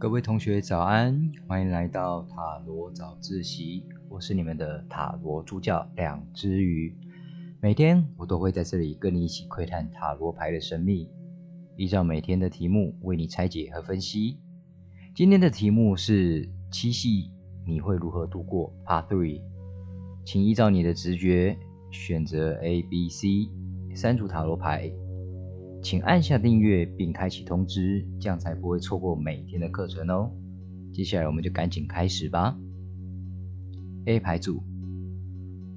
各位同学早安，欢迎来到塔罗早自习。我是你们的塔罗助教两只鱼。每天我都会在这里跟你一起窥探塔罗牌的神秘，依照每天的题目为你拆解和分析。今天的题目是七夕，你会如何度过？Part Three，请依照你的直觉选择 A、B、C 三组塔罗牌。请按下订阅并开启通知，这样才不会错过每天的课程哦。接下来我们就赶紧开始吧。A 牌组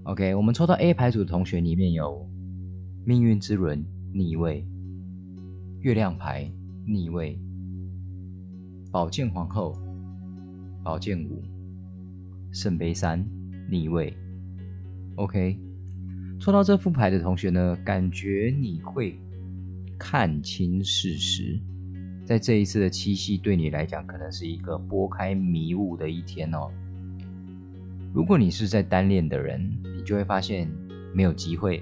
，OK，我们抽到 A 牌组的同学里面有命运之轮逆位、月亮牌逆位、宝剑皇后、宝剑五、圣杯三逆位。OK，抽到这副牌的同学呢，感觉你会。看清事实，在这一次的七夕，对你来讲可能是一个拨开迷雾的一天哦。如果你是在单恋的人，你就会发现没有机会；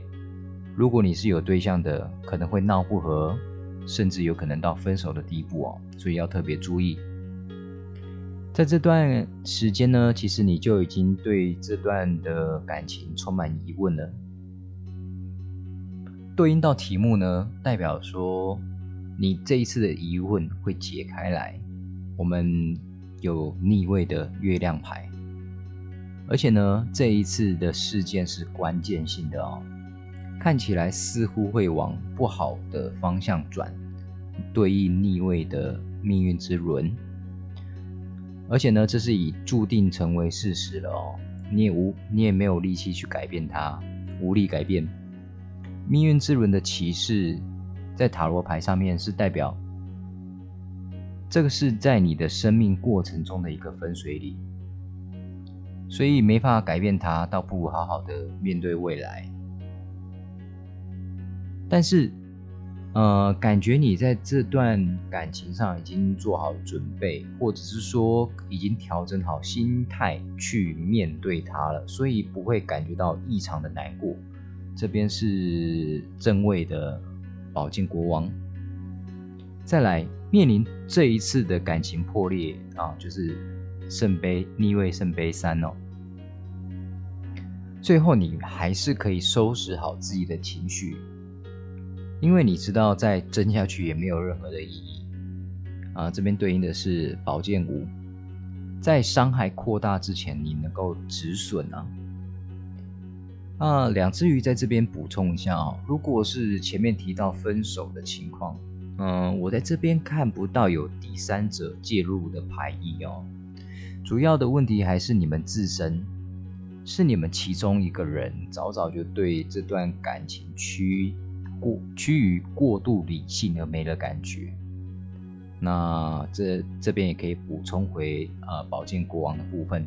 如果你是有对象的，可能会闹不和，甚至有可能到分手的地步哦。所以要特别注意。在这段时间呢，其实你就已经对这段的感情充满疑问了。对应到题目呢，代表说你这一次的疑问会解开来。我们有逆位的月亮牌，而且呢，这一次的事件是关键性的哦，看起来似乎会往不好的方向转。对应逆位的命运之轮，而且呢，这是已注定成为事实了哦，你也无你也没有力气去改变它，无力改变。命运之轮的骑士，在塔罗牌上面是代表，这个是在你的生命过程中的一个分水岭，所以没法改变它，倒不如好好的面对未来。但是，呃，感觉你在这段感情上已经做好准备，或者是说已经调整好心态去面对它了，所以不会感觉到异常的难过。这边是正位的宝剑国王，再来面临这一次的感情破裂啊，就是圣杯逆位圣杯三哦。最后你还是可以收拾好自己的情绪，因为你知道再争下去也没有任何的意义啊。这边对应的是宝剑五，在伤害扩大之前，你能够止损啊。啊，两只鱼在这边补充一下哦。如果是前面提到分手的情况，嗯，我在这边看不到有第三者介入的牌意哦。主要的问题还是你们自身，是你们其中一个人早早就对这段感情趋过趋于过度理性而没了感觉。那这这边也可以补充回呃宝剑国王的部分。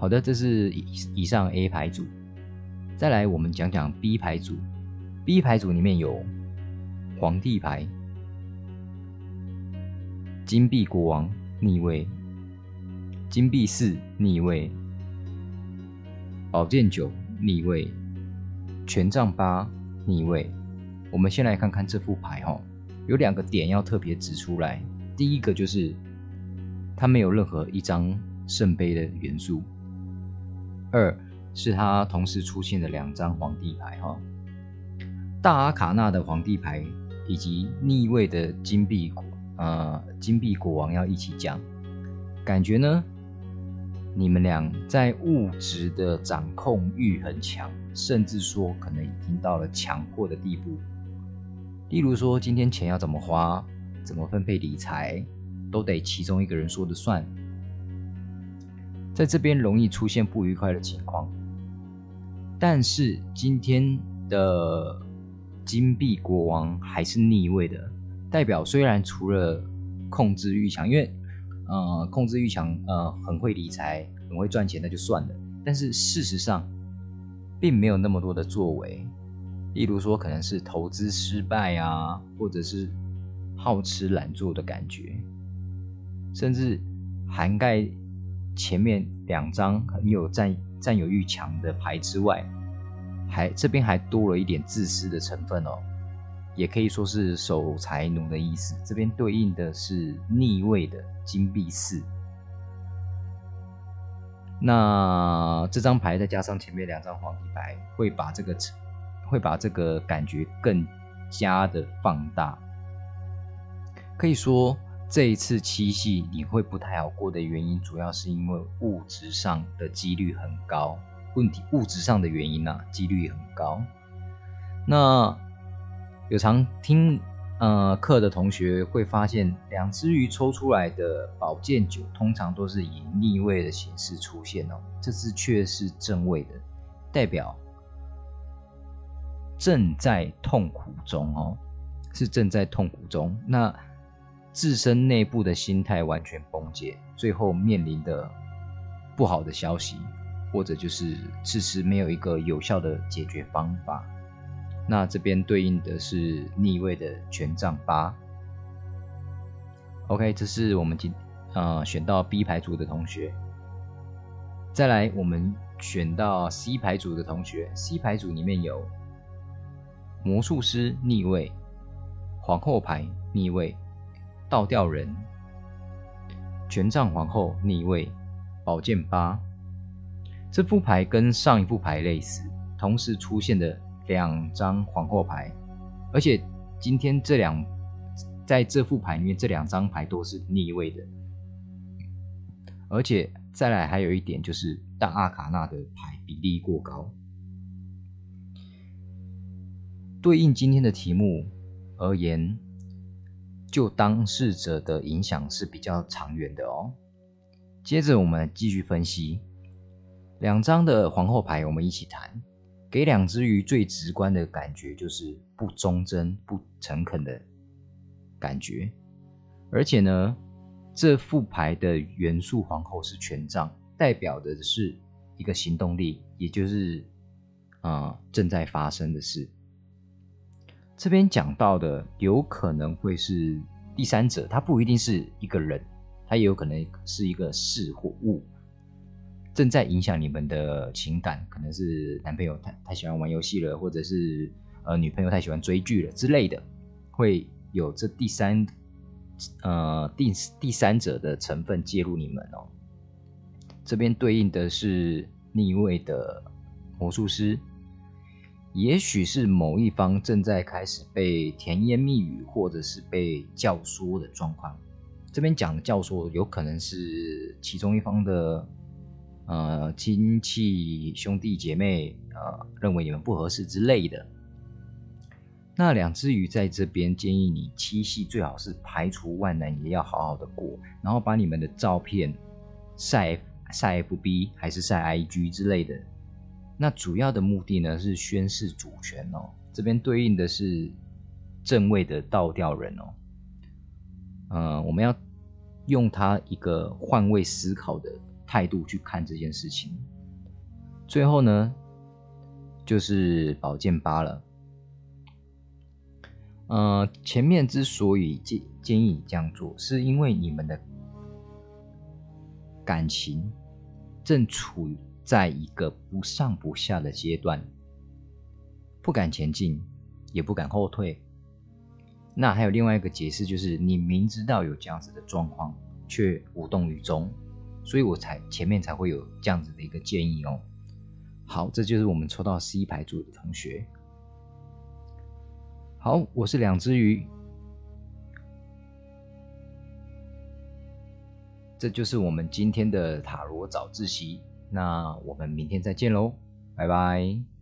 好的，这是以以上 A 牌组，再来我们讲讲 B 牌组。B 牌组里面有皇帝牌、金币国王逆位、金币四逆位、宝剑九逆位、权杖八逆位。我们先来看看这副牌哈，有两个点要特别指出来。第一个就是它没有任何一张圣杯的元素。二是它同时出现的两张皇帝牌哈，大阿卡纳的皇帝牌以及逆位的金币国呃金币国王要一起讲，感觉呢，你们俩在物质的掌控欲很强，甚至说可能已经到了强迫的地步。例如说今天钱要怎么花，怎么分配理财，都得其中一个人说的算。在这边容易出现不愉快的情况，但是今天的金币国王还是逆位的，代表虽然除了控制欲强，因为呃控制欲强，呃很会理财，很会赚钱，那就算了。但是事实上，并没有那么多的作为，例如说可能是投资失败啊，或者是好吃懒做的感觉，甚至涵盖。前面两张很有占占有欲强的牌之外，还这边还多了一点自私的成分哦。也可以说是守财奴的意思。这边对应的是逆位的金币四。那这张牌再加上前面两张皇帝牌，会把这个会把这个感觉更加的放大。可以说这一次七夕你会不太好过的原因，主要是因为物质上的几率很高。问题物质上的原因呢，几率很高。那有常听呃课的同学会发现，两只鱼抽出来的宝剑九，通常都是以逆位的形式出现哦。这次却是正位的，代表正在痛苦中哦，是正在痛苦中。那自身内部的心态完全崩解，最后面临的不好的消息，或者就是迟迟没有一个有效的解决方法。那这边对应的是逆位的权杖八。OK，这是我们今呃选到 B 牌组的同学。再来，我们选到 C 牌组的同学，C 牌组里面有魔术师逆位、皇后牌逆位。倒吊人、权杖皇后逆位、宝剑八，这副牌跟上一副牌类似，同时出现的两张皇后牌，而且今天这两在这副牌里面这两张牌都是逆位的，而且再来还有一点就是大阿卡纳的牌比例过高，对应今天的题目而言。就当事者的影响是比较长远的哦。接着我们继续分析两张的皇后牌，我们一起谈。给两只鱼最直观的感觉就是不忠贞、不诚恳的感觉。而且呢，这副牌的元素皇后是权杖，代表的是一个行动力，也就是啊正在发生的事。这边讲到的有可能会是第三者，他不一定是一个人，他也有可能是一个事或物，正在影响你们的情感，可能是男朋友太太喜欢玩游戏了，或者是呃女朋友太喜欢追剧了之类的，会有这第三呃第第三者的成分介入你们哦。这边对应的是逆位的魔术师。也许是某一方正在开始被甜言蜜语，或者是被教唆的状况。这边讲的教唆，有可能是其中一方的呃亲戚、兄弟姐妹呃认为你们不合适之类的。那两只鱼在这边建议你七夕最好是排除万难，也要好好的过，然后把你们的照片晒晒 FB 还是晒 IG 之类的。那主要的目的呢是宣示主权哦，这边对应的是正位的倒吊人哦，嗯，我们要用他一个换位思考的态度去看这件事情。最后呢，就是宝剑八了，呃，前面之所以建建议你这样做，是因为你们的感情正处于。在一个不上不下的阶段，不敢前进，也不敢后退。那还有另外一个解释，就是你明知道有这样子的状况，却无动于衷，所以我才前面才会有这样子的一个建议哦。好，这就是我们抽到 C 牌组的同学。好，我是两只鱼，这就是我们今天的塔罗早自习。那我们明天再见喽，拜拜。